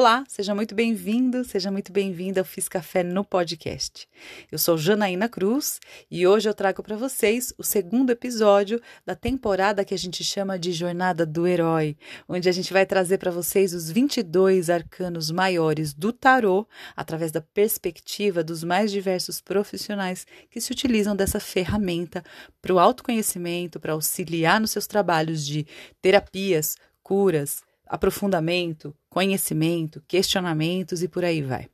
Olá, seja muito bem-vindo, seja muito bem-vinda ao Fiz Café no podcast. Eu sou Janaína Cruz e hoje eu trago para vocês o segundo episódio da temporada que a gente chama de Jornada do Herói, onde a gente vai trazer para vocês os 22 arcanos maiores do tarô através da perspectiva dos mais diversos profissionais que se utilizam dessa ferramenta para o autoconhecimento, para auxiliar nos seus trabalhos de terapias, curas, aprofundamento, conhecimento, questionamentos e por aí vai.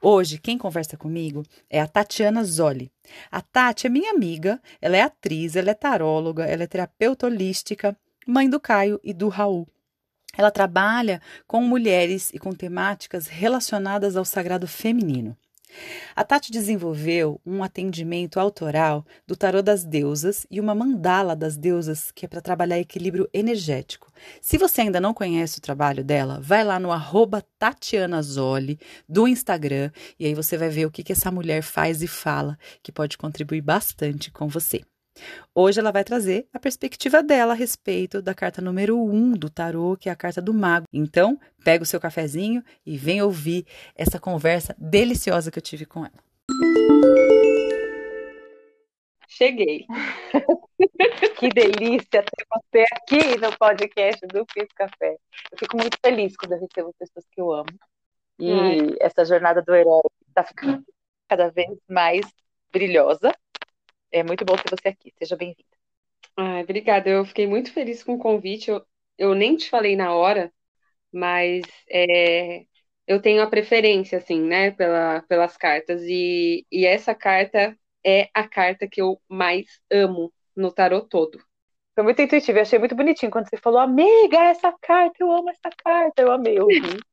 Hoje, quem conversa comigo é a Tatiana Zoli. A Tati é minha amiga, ela é atriz, ela é taróloga, ela é terapeuta holística, mãe do Caio e do Raul. Ela trabalha com mulheres e com temáticas relacionadas ao sagrado feminino. A Tati desenvolveu um atendimento autoral do tarô das deusas e uma mandala das deusas, que é para trabalhar equilíbrio energético. Se você ainda não conhece o trabalho dela, vai lá no arroba Tatiana Zoli, do Instagram, e aí você vai ver o que, que essa mulher faz e fala, que pode contribuir bastante com você. Hoje ela vai trazer a perspectiva dela a respeito da carta número 1 um do tarô, que é a carta do mago. Então, pega o seu cafezinho e vem ouvir essa conversa deliciosa que eu tive com ela. Cheguei. que delícia ter você aqui no podcast do Fiz Café. Eu fico muito feliz quando eu recebo pessoas que eu amo. E Ai. essa jornada do herói está ficando cada vez mais brilhosa. É muito bom ter você aqui. Seja bem-vinda. Ah, obrigada. Eu fiquei muito feliz com o convite. Eu, eu nem te falei na hora, mas é, eu tenho a preferência, assim, né, pela, pelas cartas. E, e essa carta é a carta que eu mais amo no tarot todo. Foi muito intuitivo, eu achei muito bonitinho quando você falou, amiga, essa carta, eu amo essa carta, eu amei ouvir.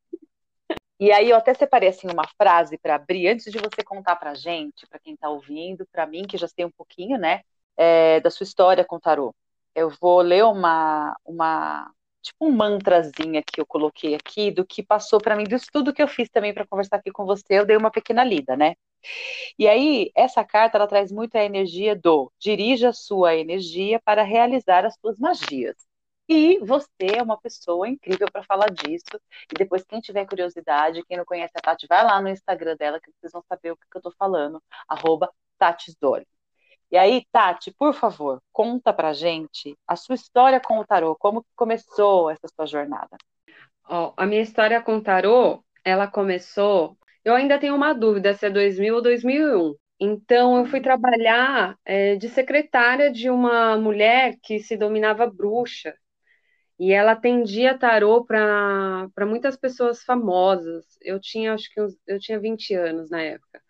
E aí eu até separei assim uma frase para abrir antes de você contar para gente, para quem está ouvindo, para mim que já sei um pouquinho, né, é, da sua história com o tarô. Eu vou ler uma uma tipo um mantrazinha que eu coloquei aqui do que passou para mim do estudo que eu fiz também para conversar aqui com você. Eu dei uma pequena lida, né? E aí essa carta ela traz muito a energia do dirija a sua energia para realizar as suas magias. E você é uma pessoa incrível para falar disso. E depois, quem tiver curiosidade, quem não conhece a Tati, vai lá no Instagram dela que vocês vão saber o que, que eu estou falando. Arroba. E aí, Tati, por favor, conta pra gente a sua história com o tarô, como começou essa sua jornada? Oh, a minha história com o tarô, ela começou. Eu ainda tenho uma dúvida se é 2000 ou 2001. Então, eu fui trabalhar é, de secretária de uma mulher que se dominava bruxa. E ela atendia tarô para muitas pessoas famosas. Eu tinha, acho que eu tinha 20 anos na época.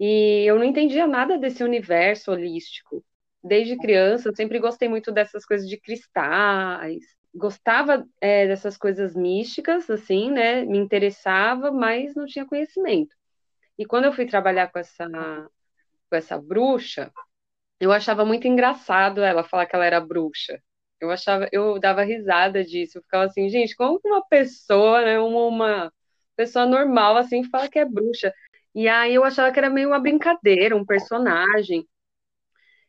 E eu não entendia nada desse universo holístico. Desde criança, eu sempre gostei muito dessas coisas de cristais. Gostava é, dessas coisas místicas, assim, né? Me interessava, mas não tinha conhecimento. E quando eu fui trabalhar com essa, com essa bruxa, eu achava muito engraçado ela falar que ela era bruxa. Eu achava, eu dava risada disso, eu ficava assim, gente, como uma pessoa, né, uma, uma pessoa normal assim fala que é bruxa? E aí eu achava que era meio uma brincadeira, um personagem.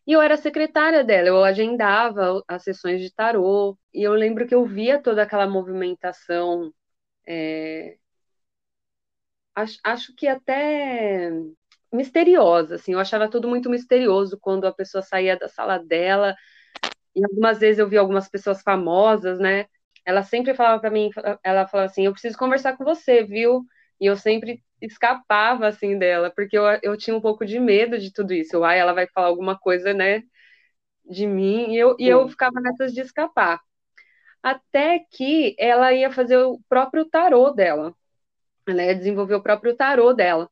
E eu era secretária dela, eu agendava as sessões de tarô, e eu lembro que eu via toda aquela movimentação. É... Acho, acho que até misteriosa, assim, eu achava tudo muito misterioso quando a pessoa saía da sala dela e algumas vezes eu vi algumas pessoas famosas, né? Ela sempre falava para mim, ela falava assim, eu preciso conversar com você, viu? E eu sempre escapava assim dela, porque eu, eu tinha um pouco de medo de tudo isso. Ai, ela vai falar alguma coisa, né, de mim, e eu, e eu ficava nessas de escapar. Até que ela ia fazer o próprio tarô dela. Ela ia desenvolver o próprio tarô dela.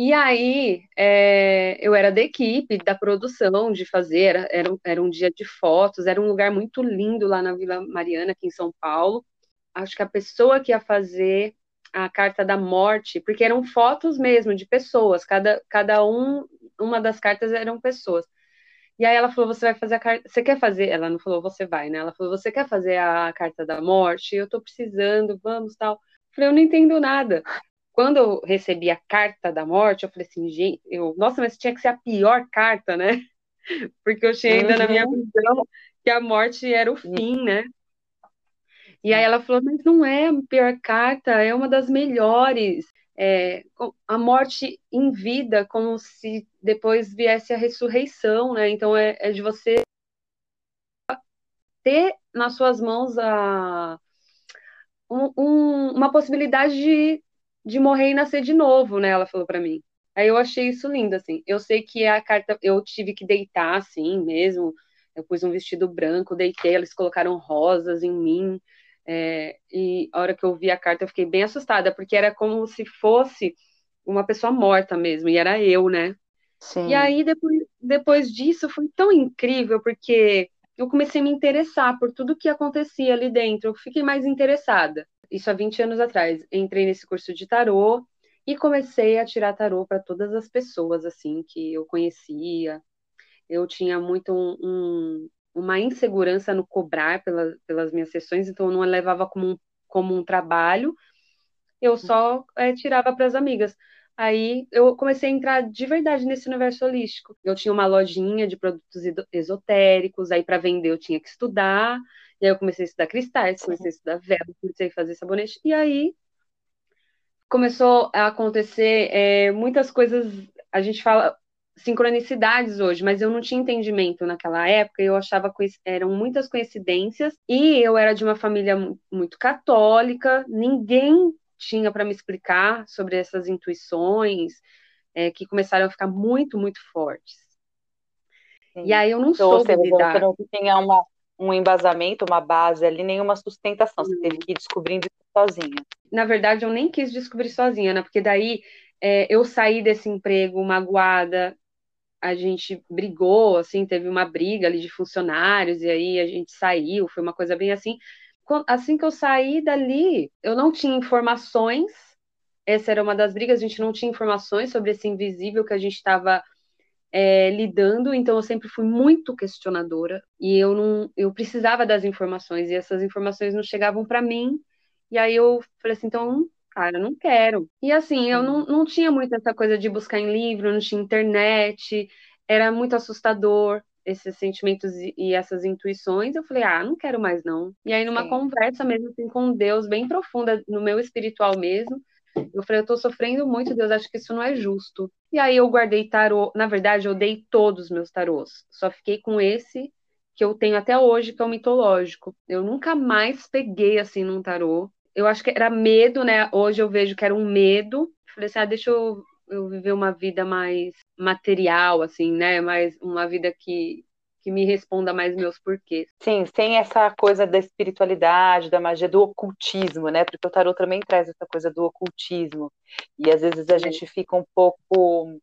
E aí, é, eu era da equipe, da produção, de fazer, era, era, era, um dia de fotos, era um lugar muito lindo lá na Vila Mariana, aqui em São Paulo. Acho que a pessoa que ia fazer a carta da morte, porque eram fotos mesmo de pessoas, cada, cada um, uma das cartas eram pessoas. E aí ela falou, você vai fazer a carta, você quer fazer? Ela não falou, você vai, né? Ela falou, você quer fazer a carta da morte? Eu tô precisando, vamos, tal. Eu falei, eu não entendo nada quando eu recebi a carta da morte, eu falei assim, gente, eu, nossa, mas tinha que ser a pior carta, né? Porque eu tinha ainda uhum. na minha uhum. visão que a morte era o fim, né? E aí ela falou, mas não é a pior carta, é uma das melhores. É, a morte em vida, como se depois viesse a ressurreição, né? Então é, é de você ter nas suas mãos a, um, um, uma possibilidade de, de morrer e nascer de novo, né? Ela falou para mim. Aí eu achei isso lindo, assim. Eu sei que a carta, eu tive que deitar, assim, mesmo. Eu pus um vestido branco, deitei, eles colocaram rosas em mim. É, e a hora que eu vi a carta, eu fiquei bem assustada, porque era como se fosse uma pessoa morta mesmo, e era eu, né? Sim. E aí, depois, depois disso, foi tão incrível, porque eu comecei a me interessar por tudo que acontecia ali dentro. Eu fiquei mais interessada. Isso há 20 anos atrás. Entrei nesse curso de tarô e comecei a tirar tarô para todas as pessoas, assim, que eu conhecia. Eu tinha muito um, um uma insegurança no cobrar pela, pelas minhas sessões, então eu não levava como um, como um trabalho, eu só é, tirava para as amigas. Aí eu comecei a entrar de verdade nesse universo holístico. Eu tinha uma lojinha de produtos esotéricos, aí para vender eu tinha que estudar, e aí eu comecei a estudar cristais, comecei a estudar vela, comecei a fazer sabonete, e aí começou a acontecer é, muitas coisas. A gente fala, sincronicidades hoje, mas eu não tinha entendimento naquela época, eu achava que eram muitas coincidências, e eu era de uma família muito católica, ninguém tinha para me explicar sobre essas intuições é, que começaram a ficar muito, muito fortes. Sim. E aí eu não então, soube lidar. Você não tinha uma, um embasamento, uma base ali, nenhuma sustentação, você teve que ir descobrindo isso sozinha. Na verdade, eu nem quis descobrir sozinha, né? Porque daí é, eu saí desse emprego magoada, a gente brigou, assim, teve uma briga ali de funcionários, e aí a gente saiu, foi uma coisa bem assim. Assim que eu saí dali, eu não tinha informações, essa era uma das brigas, a gente não tinha informações sobre esse invisível que a gente estava é, lidando, então eu sempre fui muito questionadora, e eu não, eu precisava das informações, e essas informações não chegavam para mim, e aí eu falei assim, então cara, não quero. E assim, eu não, não tinha muito essa coisa de buscar em livro, não tinha internet, era muito assustador esses sentimentos e essas intuições, eu falei, ah, não quero mais não. E aí, numa Sim. conversa mesmo assim com Deus, bem profunda, no meu espiritual mesmo, eu falei, eu tô sofrendo muito, Deus, acho que isso não é justo. E aí eu guardei tarô, na verdade, eu dei todos os meus tarôs, só fiquei com esse que eu tenho até hoje, que é o mitológico. Eu nunca mais peguei assim num tarô eu acho que era medo, né? Hoje eu vejo que era um medo. Falei assim, ah, deixa eu, eu viver uma vida mais material, assim, né? Mais uma vida que, que me responda mais meus porquês. Sim, sem essa coisa da espiritualidade, da magia, do ocultismo, né? Porque o tarot também traz essa coisa do ocultismo. E às vezes a gente fica um pouco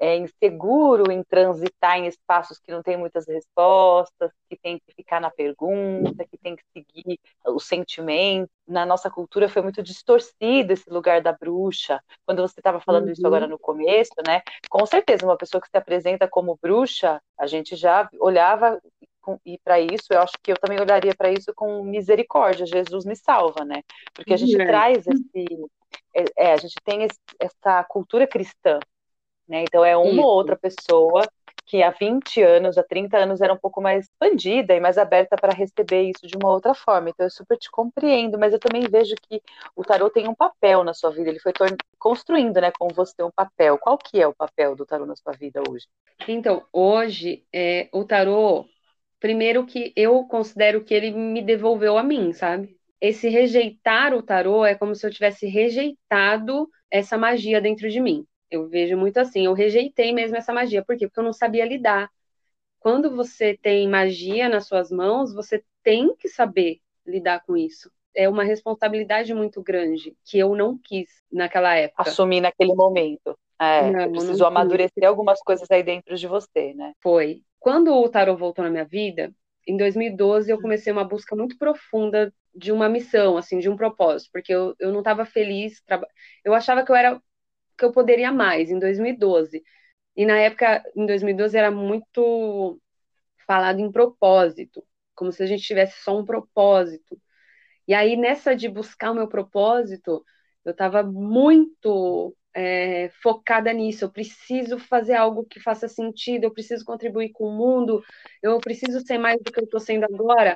é, inseguro em transitar em espaços que não tem muitas respostas, que tem que ficar na pergunta, que tem que seguir o sentimento. Na nossa cultura foi muito distorcido esse lugar da bruxa. Quando você estava falando uhum. isso agora no começo, né? Com certeza, uma pessoa que se apresenta como bruxa, a gente já olhava e para isso, eu acho que eu também olharia para isso com misericórdia. Jesus me salva, né? Porque a gente uhum. traz esse, é, é, a gente tem essa cultura cristã né? Então é uma Isso. ou outra pessoa que há 20 anos, há 30 anos era um pouco mais expandida e mais aberta para receber isso de uma outra forma. Então eu super te compreendo, mas eu também vejo que o tarô tem um papel na sua vida, ele foi construindo, né, com você um papel. Qual que é o papel do tarô na sua vida hoje? Então, hoje, é, o tarô, primeiro que eu considero que ele me devolveu a mim, sabe? Esse rejeitar o tarô é como se eu tivesse rejeitado essa magia dentro de mim. Eu vejo muito assim, eu rejeitei mesmo essa magia. Por quê? Porque eu não sabia lidar. Quando você tem magia nas suas mãos, você tem que saber lidar com isso. É uma responsabilidade muito grande que eu não quis naquela época. Assumir naquele momento. É, não, precisou amadurecer algumas coisas aí dentro de você, né? Foi. Quando o tarot voltou na minha vida, em 2012 eu comecei uma busca muito profunda de uma missão, assim, de um propósito, porque eu, eu não estava feliz. Eu achava que eu era que eu poderia mais, em 2012. E na época, em 2012, era muito falado em propósito, como se a gente tivesse só um propósito. E aí, nessa de buscar o meu propósito, eu estava muito é, focada nisso. Eu preciso fazer algo que faça sentido, eu preciso contribuir com o mundo, eu preciso ser mais do que eu estou sendo agora.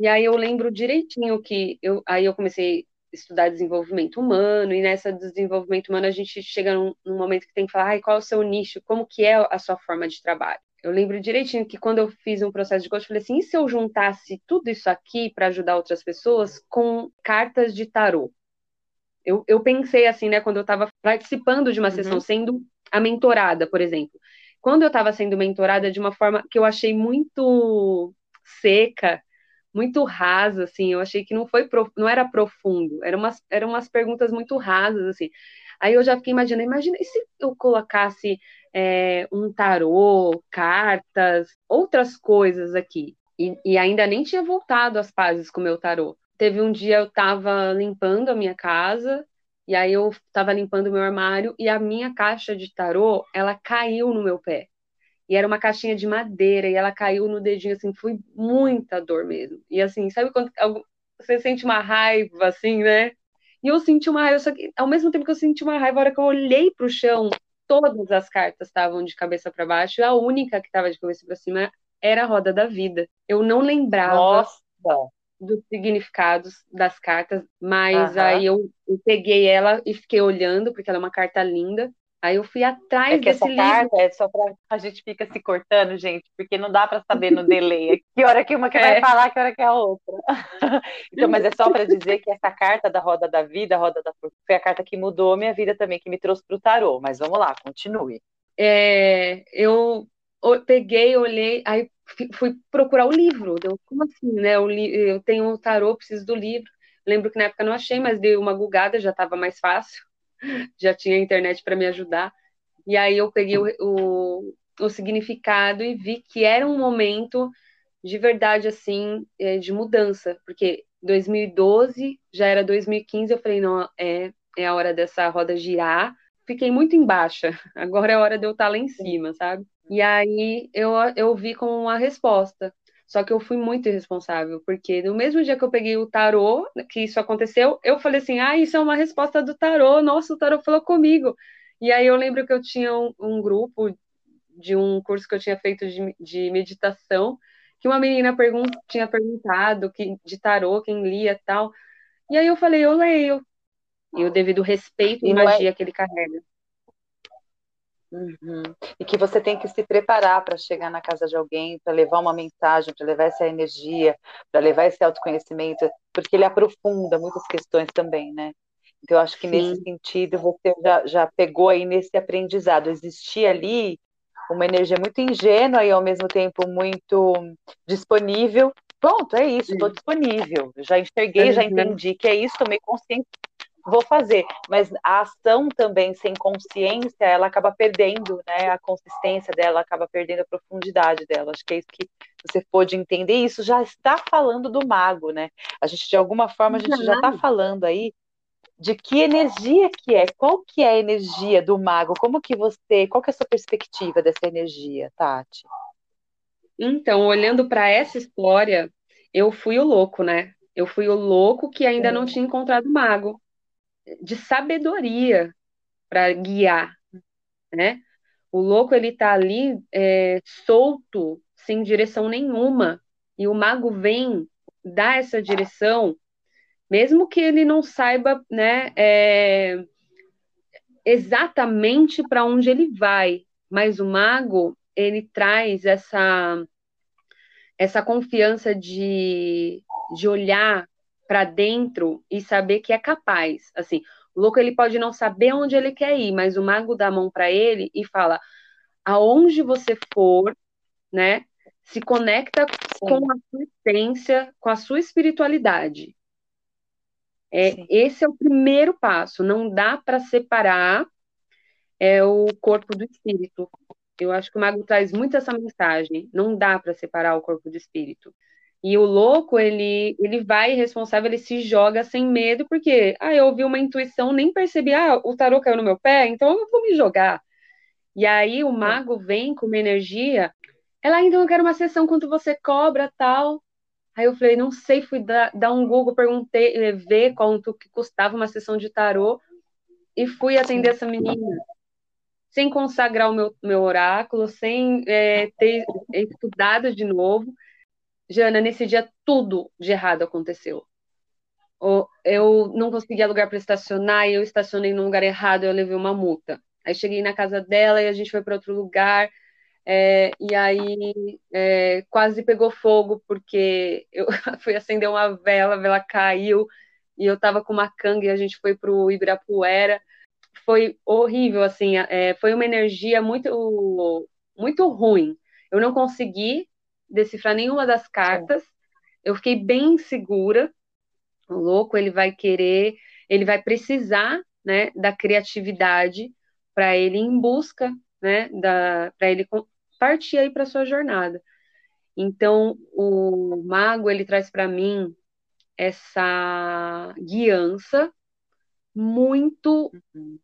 E aí eu lembro direitinho que eu, aí eu comecei estudar desenvolvimento humano, e nessa desenvolvimento humano a gente chega num, num momento que tem que falar, ai, qual é o seu nicho, como que é a sua forma de trabalho. Eu lembro direitinho que quando eu fiz um processo de coach, eu falei assim, e se eu juntasse tudo isso aqui para ajudar outras pessoas com cartas de tarô? Eu, eu pensei assim, né, quando eu estava participando de uma uhum. sessão, sendo a mentorada, por exemplo. Quando eu estava sendo mentorada de uma forma que eu achei muito seca, muito rasa, assim, eu achei que não foi não era profundo, eram umas, eram umas perguntas muito rasas, assim. Aí eu já fiquei imaginando, imagina e se eu colocasse é, um tarô, cartas, outras coisas aqui. E, e, ainda nem tinha voltado às pazes com o meu tarô. Teve um dia eu estava limpando a minha casa, e aí eu estava limpando o meu armário, e a minha caixa de tarô, ela caiu no meu pé. E era uma caixinha de madeira, e ela caiu no dedinho, assim, foi muita dor mesmo. E assim, sabe quando você sente uma raiva, assim, né? E eu senti uma raiva, só que ao mesmo tempo que eu senti uma raiva, a hora que eu olhei para o chão, todas as cartas estavam de cabeça para baixo, a única que estava de cabeça para cima era a roda da vida. Eu não lembrava Nossa. dos significados das cartas, mas aí eu, eu, peguei ela e fiquei olhando, porque ela é uma carta linda, Aí eu fui atrás é que desse essa livro. carta é só para a gente fica se cortando, gente, porque não dá para saber no delay que hora que uma que é. vai falar, que hora que é a outra. então, mas é só para dizer que essa carta da roda da vida, a roda da foi a carta que mudou minha vida também, que me trouxe para o tarô. Mas vamos lá, continue. É, eu peguei, olhei, aí fui procurar o livro. Deu, como assim, né? Eu, li, eu tenho o tarô, preciso do livro. Lembro que na época não achei, mas dei uma gulgada, já estava mais fácil já tinha internet para me ajudar. E aí eu peguei o, o, o, significado e vi que era um momento de verdade, assim, é, de mudança, porque 2012 já era 2015, eu falei, não, é, é a hora dessa roda girar. Fiquei muito embaixo, agora é a hora de eu estar lá em cima, sabe? E aí eu, eu vi como uma resposta. Só que eu fui muito irresponsável, porque no mesmo dia que eu peguei o tarô, que isso aconteceu, eu falei assim: ah, isso é uma resposta do tarô, nossa, o tarô falou comigo. E aí eu lembro que eu tinha um, um grupo de um curso que eu tinha feito de, de meditação, que uma menina pergun tinha perguntado que, de tarô, quem lia tal. E aí eu falei: eu leio. E o devido respeito e, é magia é... que ele carrega. Uhum. E que você tem que se preparar para chegar na casa de alguém, para levar uma mensagem, para levar essa energia, para levar esse autoconhecimento, porque ele aprofunda muitas questões também, né? Então, eu acho que Sim. nesse sentido você já, já pegou aí nesse aprendizado. Existia ali uma energia muito ingênua e ao mesmo tempo muito disponível. Pronto, é isso, estou disponível. Já enxerguei, já entendi que é isso, tomei consciência vou fazer. Mas a ação também sem consciência, ela acaba perdendo, né? A consistência dela acaba perdendo a profundidade dela. Acho que é isso que você pôde entender. E isso já está falando do mago, né? A gente, de alguma forma, a gente já está falando aí de que energia que é, qual que é a energia do mago, como que você, qual que é a sua perspectiva dessa energia, Tati? Então, olhando para essa história, eu fui o louco, né? Eu fui o louco que ainda não tinha encontrado o mago de sabedoria para guiar, né? O louco ele tá ali é, solto, sem direção nenhuma, e o mago vem dar essa direção, mesmo que ele não saiba, né, é, exatamente para onde ele vai, mas o mago ele traz essa essa confiança de, de olhar para dentro e saber que é capaz. Assim, o louco ele pode não saber onde ele quer ir, mas o mago dá a mão para ele e fala: aonde você for, né? Se conecta com a sua essência, com a sua espiritualidade. É, esse é o primeiro passo. Não dá para separar é, o corpo do espírito. Eu acho que o mago traz muito essa mensagem. Não dá para separar o corpo do espírito. E o louco, ele, ele vai responsável, ele se joga sem medo, porque, ah, eu ouvi uma intuição, nem percebi, ah, o tarô caiu no meu pé, então eu vou me jogar. E aí o mago vem com uma energia, ela ainda não quer uma sessão quanto você cobra, tal. Aí eu falei, não sei, fui dar, dar um Google, perguntei, eh, ver quanto que custava uma sessão de tarô, e fui atender essa menina. Sem consagrar o meu, meu oráculo, sem é, ter estudado de novo Jana, nesse dia tudo de errado aconteceu. Eu não conseguia lugar para estacionar eu estacionei no lugar errado, eu levei uma multa. Aí cheguei na casa dela e a gente foi para outro lugar. É, e aí é, quase pegou fogo porque eu fui acender uma vela, a vela caiu e eu tava com uma canga e a gente foi pro Ibirapuera. Foi horrível, assim, é, foi uma energia muito, muito ruim. Eu não consegui decifrar nenhuma das cartas. Eu fiquei bem insegura. O louco, ele vai querer, ele vai precisar, né, da criatividade para ele ir em busca, né, da para ele partir aí para sua jornada. Então, o mago, ele traz para mim essa guiança muito uhum.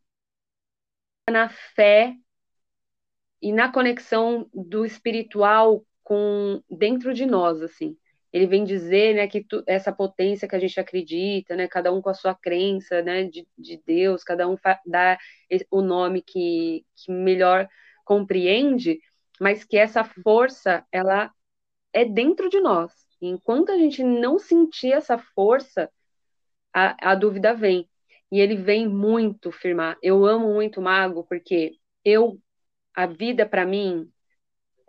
na fé e na conexão do espiritual com dentro de nós, assim. Ele vem dizer, né, que tu, essa potência que a gente acredita, né, cada um com a sua crença, né, de, de Deus, cada um dá o nome que, que melhor compreende, mas que essa força, ela é dentro de nós. Enquanto a gente não sentir essa força, a, a dúvida vem. E ele vem muito firmar. Eu amo muito o mago porque eu, a vida para mim,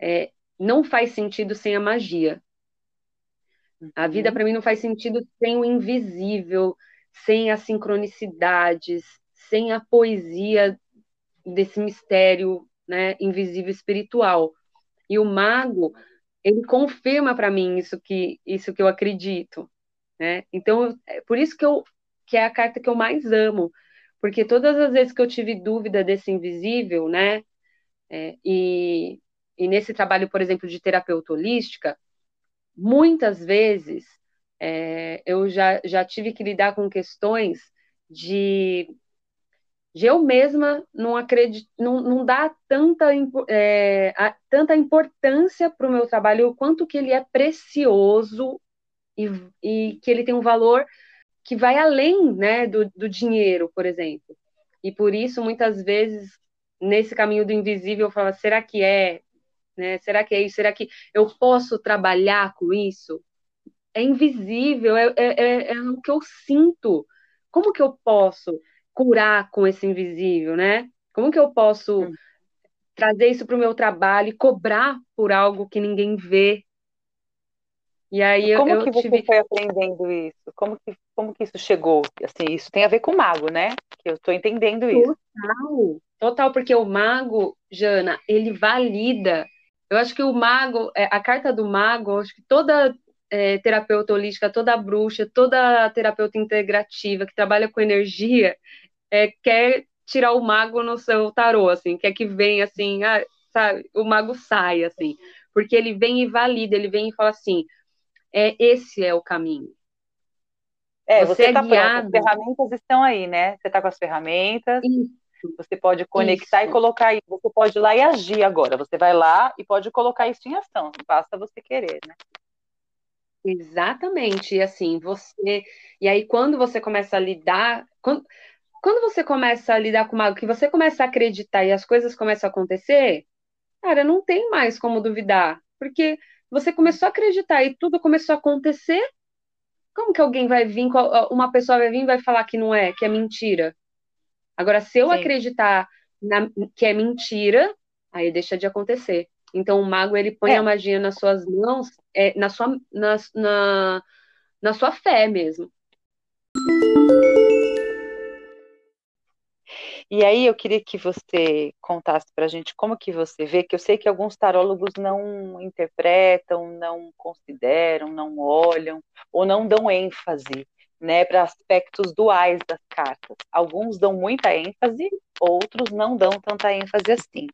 é, não faz sentido sem a magia. A vida uhum. para mim não faz sentido sem o invisível, sem as sincronicidades, sem a poesia desse mistério, né, invisível espiritual. E o mago, ele confirma para mim isso que isso que eu acredito, né? Então, é por isso que eu que é a carta que eu mais amo, porque todas as vezes que eu tive dúvida desse invisível, né, é, e e nesse trabalho, por exemplo, de terapeuta holística, muitas vezes é, eu já, já tive que lidar com questões de, de eu mesma não acredito, não, não dar tanta, é, a, tanta importância para o meu trabalho, o quanto que ele é precioso e, e que ele tem um valor que vai além né, do, do dinheiro, por exemplo. E por isso, muitas vezes, nesse caminho do invisível, eu falo, será que é? Né? Será que é isso? Será que eu posso trabalhar com isso? É invisível, é, é, é, é o que eu sinto. Como que eu posso curar com esse invisível, né? Como que eu posso hum. trazer isso para o meu trabalho e cobrar por algo que ninguém vê? E aí como eu, que você tive... foi aprendendo isso? Como que, como que isso chegou? Assim, isso tem a ver com o mago, né? Que eu estou entendendo isso. Total, total, porque o mago, Jana, ele valida eu acho que o mago, é, a carta do mago, acho que toda é, terapeuta holística, toda bruxa, toda terapeuta integrativa que trabalha com energia, é, quer tirar o mago no seu tarô, assim, quer que venha assim, ah, sabe, o mago sai, assim, porque ele vem e valida, ele vem e fala assim, é, esse é o caminho. É, você, você é tá guiado. Pronto, as ferramentas estão aí, né? Você está com as ferramentas. Isso. Você pode conectar isso. e colocar aí. Você pode ir lá e agir agora. Você vai lá e pode colocar isso em ação. Basta você querer, né? Exatamente. E assim, você. E aí, quando você começa a lidar. Quando, quando você começa a lidar com algo que você começa a acreditar e as coisas começam a acontecer, cara, não tem mais como duvidar. Porque você começou a acreditar e tudo começou a acontecer. Como que alguém vai vir, uma pessoa vai vir e vai falar que não é, que é mentira? Agora, se eu Sim. acreditar na, que é mentira, aí deixa de acontecer. Então, o mago ele põe é. a magia nas suas mãos, é, na, sua, na, na, na sua fé mesmo. E aí eu queria que você contasse para a gente como que você vê, que eu sei que alguns tarólogos não interpretam, não consideram, não olham ou não dão ênfase né, para aspectos duais das cartas. Alguns dão muita ênfase, outros não dão tanta ênfase assim.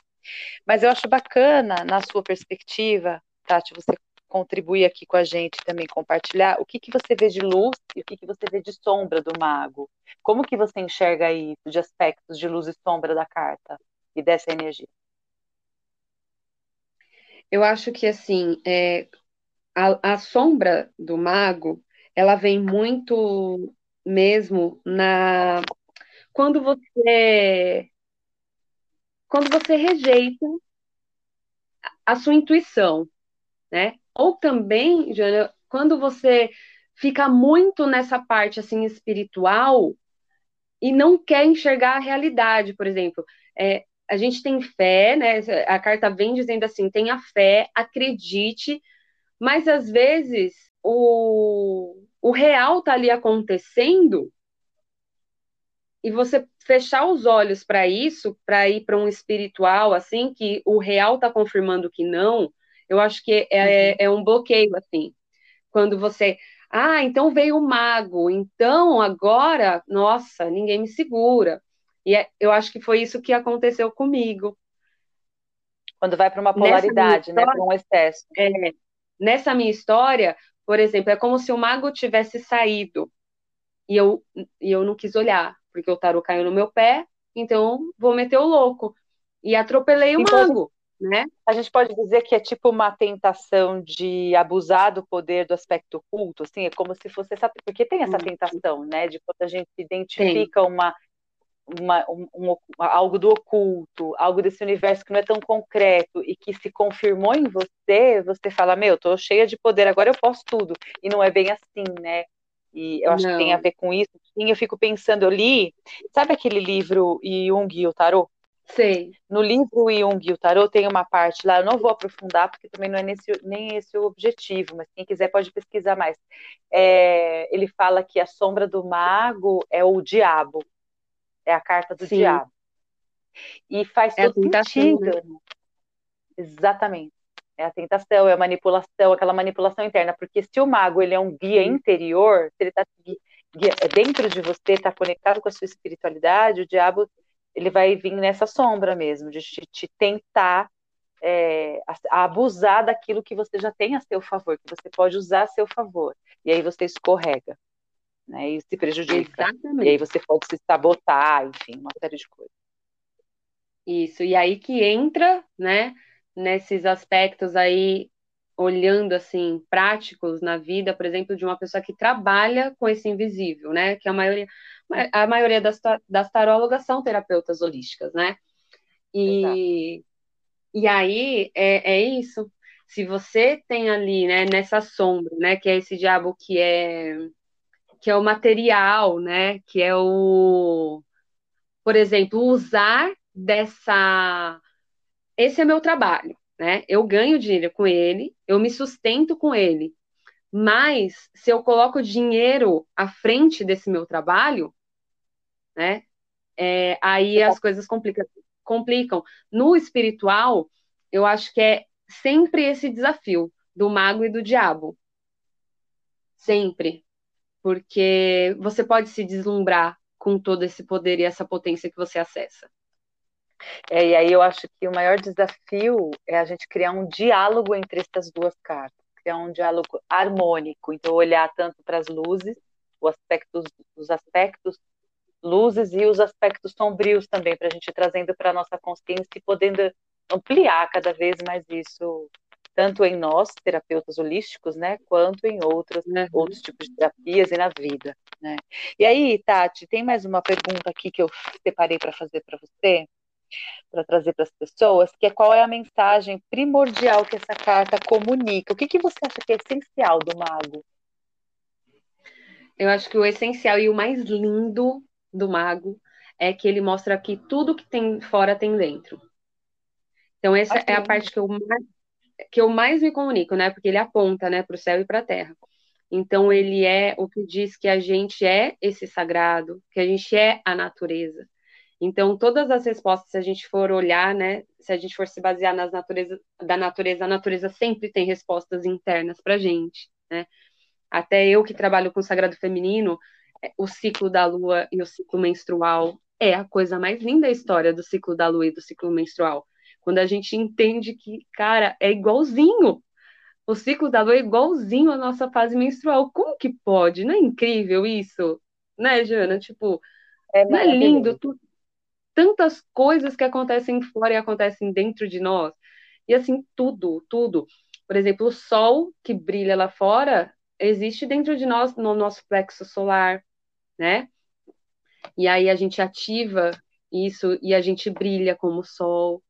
Mas eu acho bacana, na sua perspectiva, Tati, você contribuir aqui com a gente também, compartilhar o que, que você vê de luz e o que, que você vê de sombra do mago. Como que você enxerga isso, de aspectos de luz e sombra da carta e dessa energia? Eu acho que, assim, é, a, a sombra do mago, ela vem muito mesmo na quando você quando você rejeita a sua intuição, né? Ou também, Jana, quando você fica muito nessa parte assim espiritual e não quer enxergar a realidade, por exemplo, é, a gente tem fé, né? A carta vem dizendo assim: tenha fé, acredite, mas às vezes o, o real tá ali acontecendo e você fechar os olhos para isso, para ir para um espiritual assim, que o real tá confirmando que não, eu acho que é, uhum. é um bloqueio assim. Quando você, ah, então veio o mago, então agora, nossa, ninguém me segura. E é, eu acho que foi isso que aconteceu comigo. Quando vai para uma polaridade, né, para um excesso. É, nessa minha história, por exemplo, é como se o mago tivesse saído e eu, e eu não quis olhar, porque o tarô caiu no meu pé, então vou meter o louco. E atropelei o então, mago, né? A gente pode dizer que é tipo uma tentação de abusar do poder do aspecto oculto, assim, é como se fosse essa, porque tem essa tentação, né, de quando a gente identifica tem. uma uma, um, um, algo do oculto, algo desse universo que não é tão concreto e que se confirmou em você, você fala, meu, tô cheia de poder, agora eu posso tudo. E não é bem assim, né? E eu acho não. que tem a ver com isso. Sim, eu fico pensando, eu li, sabe aquele livro Jung e o Tarot? Sei. No livro Jung e o Tarot tem uma parte lá, eu não vou aprofundar, porque também não é nesse, nem esse o objetivo, mas quem quiser pode pesquisar mais. É, ele fala que a sombra do mago é o diabo, é a carta do Sim. diabo. E faz é todo sentido. Né? Exatamente. É a tentação, é a manipulação, aquela manipulação interna. Porque se o mago ele é um guia interior, se ele está dentro de você, está conectado com a sua espiritualidade, o diabo ele vai vir nessa sombra mesmo, de te, te tentar é, a, a abusar daquilo que você já tem a seu favor, que você pode usar a seu favor. E aí você escorrega né? E se prejudica. Exatamente. E aí você pode se sabotar, enfim, uma série de coisas. Isso, e aí que entra, né, nesses aspectos aí, olhando assim, práticos na vida, por exemplo, de uma pessoa que trabalha com esse invisível, né, que a maioria, a maioria das, das tarólogas são terapeutas holísticas, né, e, e aí é, é isso, se você tem ali, né, nessa sombra, né, que é esse diabo que é que é o material, né? Que é o, por exemplo, usar dessa. Esse é meu trabalho, né? Eu ganho dinheiro com ele, eu me sustento com ele. Mas se eu coloco dinheiro à frente desse meu trabalho, né? É, aí as coisas complicam, complicam. No espiritual, eu acho que é sempre esse desafio do mago e do diabo. Sempre porque você pode se deslumbrar com todo esse poder e essa potência que você acessa. É, e aí eu acho que o maior desafio é a gente criar um diálogo entre essas duas cartas, criar um diálogo harmônico, então olhar tanto para as luzes, os aspectos, os aspectos luzes e os aspectos sombrios também, para a gente trazendo para a nossa consciência e podendo ampliar cada vez mais isso tanto em nós, terapeutas holísticos, né, quanto em outros, uhum. outros tipos de terapias e na vida, né. E aí, Tati, tem mais uma pergunta aqui que eu separei para fazer para você, para trazer para as pessoas, que é qual é a mensagem primordial que essa carta comunica? O que, que você acha que é essencial do mago? Eu acho que o essencial e o mais lindo do mago é que ele mostra que tudo que tem fora tem dentro. Então, essa é a parte que eu mais, que eu mais me comunico, né? Porque ele aponta, né, para o céu e para a terra. Então ele é o que diz que a gente é esse sagrado, que a gente é a natureza. Então todas as respostas, se a gente for olhar, né, se a gente for se basear nas naturezas da natureza, a natureza sempre tem respostas internas para gente, né? Até eu que trabalho com o sagrado feminino, é, o ciclo da lua e o ciclo menstrual é a coisa mais linda da história do ciclo da lua e do ciclo menstrual quando a gente entende que, cara, é igualzinho. O ciclo da lua é igualzinho à nossa fase menstrual. Como que pode? Não é incrível isso? Né, Jana? Tipo, é não é lindo? Tu... Tantas coisas que acontecem fora e acontecem dentro de nós. E assim, tudo, tudo. Por exemplo, o sol que brilha lá fora existe dentro de nós, no nosso plexo solar, né? E aí a gente ativa isso e a gente brilha como o sol.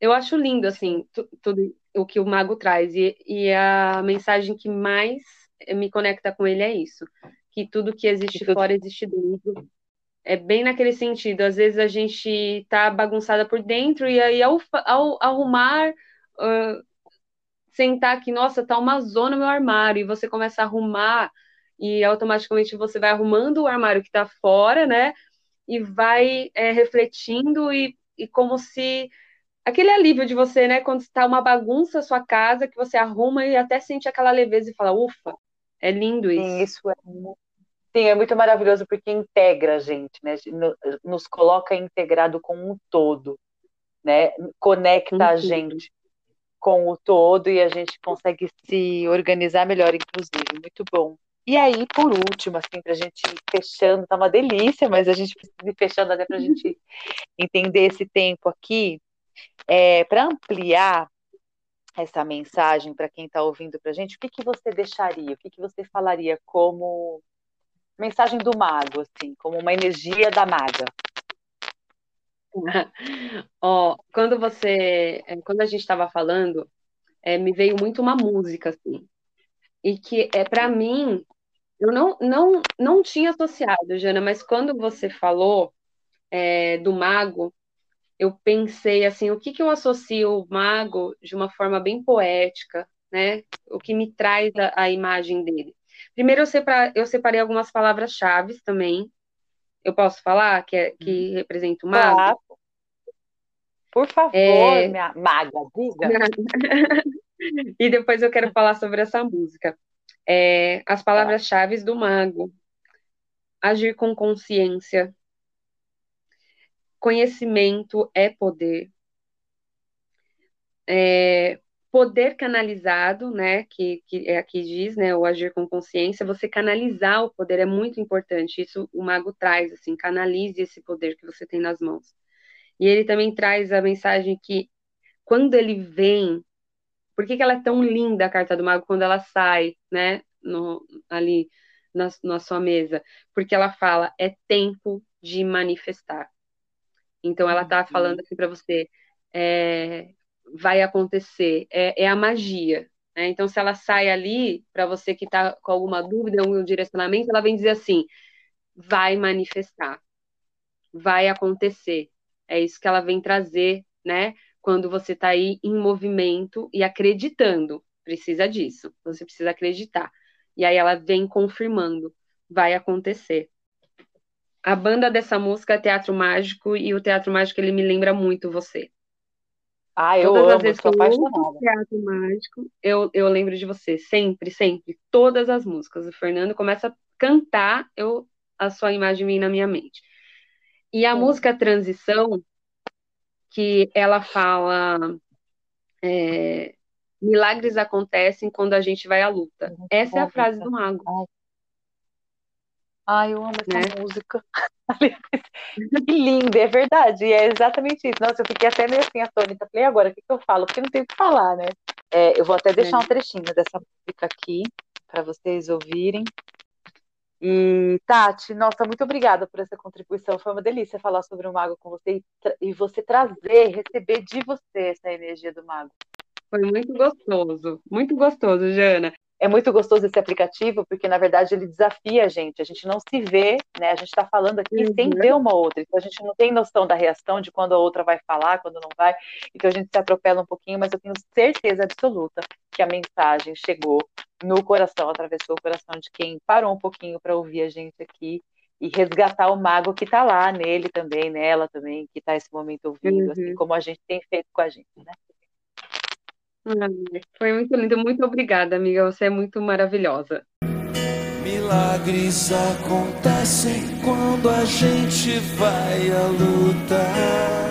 Eu acho lindo, assim, tudo o que o mago traz. E, e a mensagem que mais me conecta com ele é isso: que tudo que existe fora existe dentro. É bem naquele sentido. Às vezes a gente tá bagunçada por dentro, e aí ao, ao arrumar, uh, sentar aqui, nossa, tá uma zona no meu armário, e você começa a arrumar, e automaticamente você vai arrumando o armário que tá fora, né? E vai é, refletindo, e, e como se aquele alívio de você, né, quando está uma bagunça a sua casa, que você arruma e até sente aquela leveza e fala, ufa, é lindo isso. Sim, isso é Sim, é muito maravilhoso porque integra a gente, né? Nos coloca integrado com um todo, né? Conecta uhum. a gente com o todo e a gente consegue se organizar melhor, inclusive. Muito bom. E aí, por último, assim, para a gente ir fechando, tá uma delícia, mas a gente precisa ir fechando até para a gente entender esse tempo aqui. É, para ampliar essa mensagem para quem está ouvindo para a gente, o que, que você deixaria? O que, que você falaria como mensagem do mago, assim, como uma energia da maga? Ó, quando você, é, quando a gente estava falando, é, me veio muito uma música assim, e que é para mim, eu não, não, não tinha associado, Jana, mas quando você falou é, do mago, eu pensei assim, o que, que eu associo o mago de uma forma bem poética, né? O que me traz a, a imagem dele. Primeiro eu, separa, eu separei algumas palavras-chave também. Eu posso falar que, é, que uhum. representa o mago? Claro. Por favor, é... minha maga, diga. e depois eu quero falar sobre essa música. É, as palavras-chave do mago. Agir com consciência, Conhecimento é poder. É, poder canalizado, né, que, que é aqui diz, né, o agir com consciência, você canalizar o poder é muito importante. Isso o mago traz, assim, canalize esse poder que você tem nas mãos. E ele também traz a mensagem que quando ele vem, por que, que ela é tão linda a carta do mago quando ela sai, né, no, ali na, na sua mesa? Porque ela fala é tempo de manifestar. Então ela está falando assim para você, é, vai acontecer, é, é a magia. Né? Então se ela sai ali para você que está com alguma dúvida, um direcionamento, ela vem dizer assim, vai manifestar, vai acontecer. É isso que ela vem trazer, né? Quando você está aí em movimento e acreditando, precisa disso. Você precisa acreditar. E aí ela vem confirmando, vai acontecer a banda dessa música é Teatro Mágico e o Teatro Mágico ele me lembra muito você. Ah, eu todas amo, as vezes que eu ouço Teatro Mágico, eu, eu lembro de você, sempre, sempre, todas as músicas. O Fernando começa a cantar, eu a sua imagem vem na minha mente. E a música Transição, que ela fala é, milagres acontecem quando a gente vai à luta. Essa é a frase do mago. Ai, eu amo essa né? música. que linda, é verdade. E é exatamente isso. Nossa, eu fiquei até meio assim atônita. Falei, agora, o que, que eu falo? Porque não tem o que falar, né? É, eu vou até deixar é. um trechinho dessa música aqui para vocês ouvirem. E, Tati, nossa, muito obrigada por essa contribuição. Foi uma delícia falar sobre o mago com você e, e você trazer, receber de você essa energia do mago. Foi muito gostoso, muito gostoso, Jana é muito gostoso esse aplicativo, porque na verdade ele desafia a gente. A gente não se vê, né? A gente está falando aqui uhum. sem ver uma outra. Então a gente não tem noção da reação de quando a outra vai falar, quando não vai. Então a gente se atropela um pouquinho, mas eu tenho certeza absoluta que a mensagem chegou no coração, atravessou o coração de quem parou um pouquinho para ouvir a gente aqui e resgatar o mago que está lá nele também, nela também, que está esse momento ouvindo, assim uhum. assim como a gente tem feito com a gente, né? Foi muito lindo. Muito obrigada, amiga. Você é muito maravilhosa. Milagres acontecem quando a gente vai à luta.